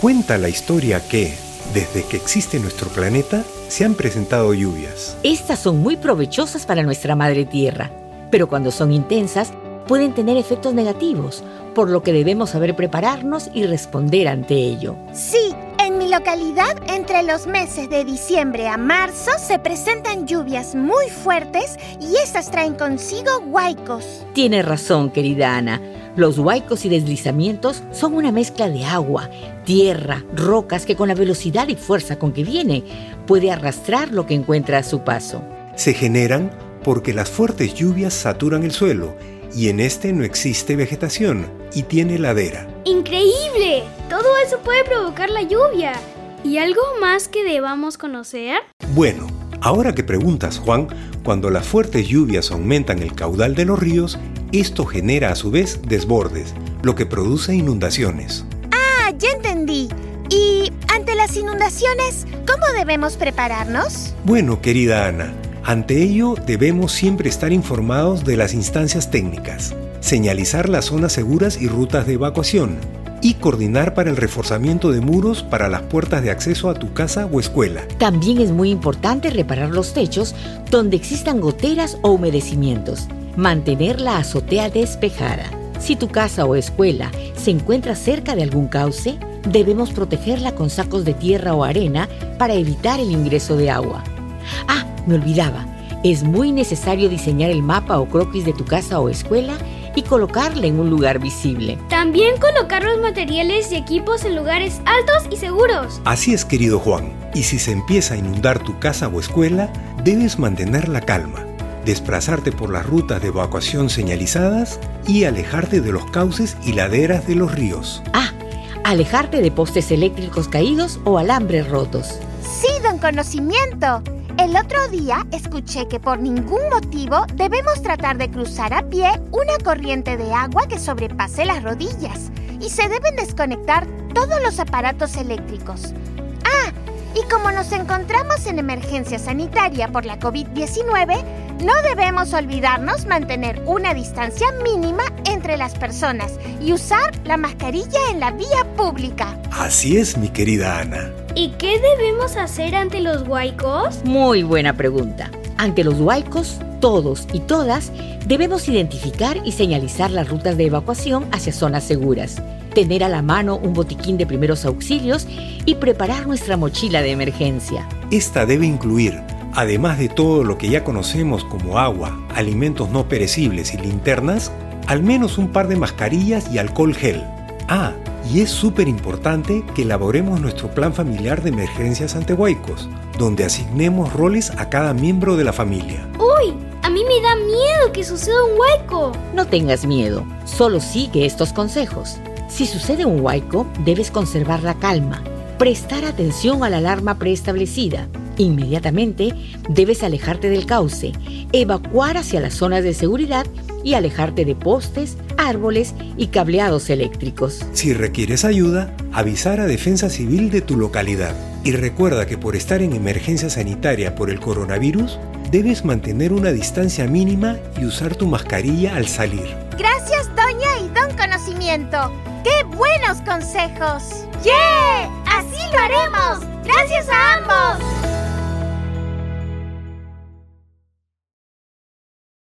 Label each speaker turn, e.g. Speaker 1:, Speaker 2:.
Speaker 1: Cuenta la historia que, desde que existe nuestro planeta, se han presentado lluvias.
Speaker 2: Estas son muy provechosas para nuestra madre tierra, pero cuando son intensas pueden tener efectos negativos, por lo que debemos saber prepararnos y responder ante ello.
Speaker 3: Sí, localidad, entre los meses de diciembre a marzo, se presentan lluvias muy fuertes y estas traen consigo huaicos.
Speaker 2: Tiene razón, querida Ana. Los huaicos y deslizamientos son una mezcla de agua, tierra, rocas que con la velocidad y fuerza con que viene puede arrastrar lo que encuentra a su paso.
Speaker 1: Se generan porque las fuertes lluvias saturan el suelo y en este no existe vegetación y tiene ladera.
Speaker 4: ¡Increíble! Todo eso puede provocar la lluvia. ¿Y algo más que debamos conocer?
Speaker 1: Bueno, ahora que preguntas, Juan, cuando las fuertes lluvias aumentan el caudal de los ríos, esto genera a su vez desbordes, lo que produce inundaciones.
Speaker 3: Ah, ya entendí. ¿Y ante las inundaciones, cómo debemos prepararnos?
Speaker 1: Bueno, querida Ana, ante ello debemos siempre estar informados de las instancias técnicas, señalizar las zonas seguras y rutas de evacuación, y coordinar para el reforzamiento de muros para las puertas de acceso a tu casa o escuela.
Speaker 2: También es muy importante reparar los techos donde existan goteras o humedecimientos. Mantener la azotea despejada. Si tu casa o escuela se encuentra cerca de algún cauce, debemos protegerla con sacos de tierra o arena para evitar el ingreso de agua. Ah, me olvidaba, es muy necesario diseñar el mapa o croquis de tu casa o escuela y colocarla en un lugar visible.
Speaker 4: También colocar los materiales y equipos en lugares altos y seguros.
Speaker 1: Así es, querido Juan. Y si se empieza a inundar tu casa o escuela, debes mantener la calma, desplazarte por las rutas de evacuación señalizadas y alejarte de los cauces y laderas de los ríos.
Speaker 2: Ah, alejarte de postes eléctricos caídos o alambres rotos.
Speaker 3: Sí, don conocimiento. El otro día escuché que por ningún motivo debemos tratar de cruzar a pie una corriente de agua que sobrepase las rodillas y se deben desconectar todos los aparatos eléctricos. Ah, y como nos encontramos en emergencia sanitaria por la COVID-19, no debemos olvidarnos mantener una distancia mínima entre las personas y usar la mascarilla en la vía pública.
Speaker 1: Así es, mi querida Ana.
Speaker 4: ¿Y qué debemos hacer ante los huaicos?
Speaker 2: Muy buena pregunta. Ante los huaicos, todos y todas debemos identificar y señalizar las rutas de evacuación hacia zonas seguras, tener a la mano un botiquín de primeros auxilios y preparar nuestra mochila de emergencia.
Speaker 1: Esta debe incluir, además de todo lo que ya conocemos como agua, alimentos no perecibles y linternas, al menos un par de mascarillas y alcohol gel. Ah, y es súper importante que elaboremos nuestro plan familiar de emergencias ante huaicos, donde asignemos roles a cada miembro de la familia.
Speaker 4: ¡Uy! A mí me da miedo que suceda un huaico.
Speaker 2: No tengas miedo, solo sigue estos consejos. Si sucede un huaico, debes conservar la calma, prestar atención a la alarma preestablecida. Inmediatamente debes alejarte del cauce, evacuar hacia las zonas de seguridad y alejarte de postes, árboles y cableados eléctricos.
Speaker 1: Si requieres ayuda, avisar a Defensa Civil de tu localidad. Y recuerda que por estar en emergencia sanitaria por el coronavirus, debes mantener una distancia mínima y usar tu mascarilla al salir.
Speaker 3: Gracias, doña y don conocimiento. ¡Qué buenos consejos! ¡Yeah! ¡Así lo haremos! ¡Gracias a ambos!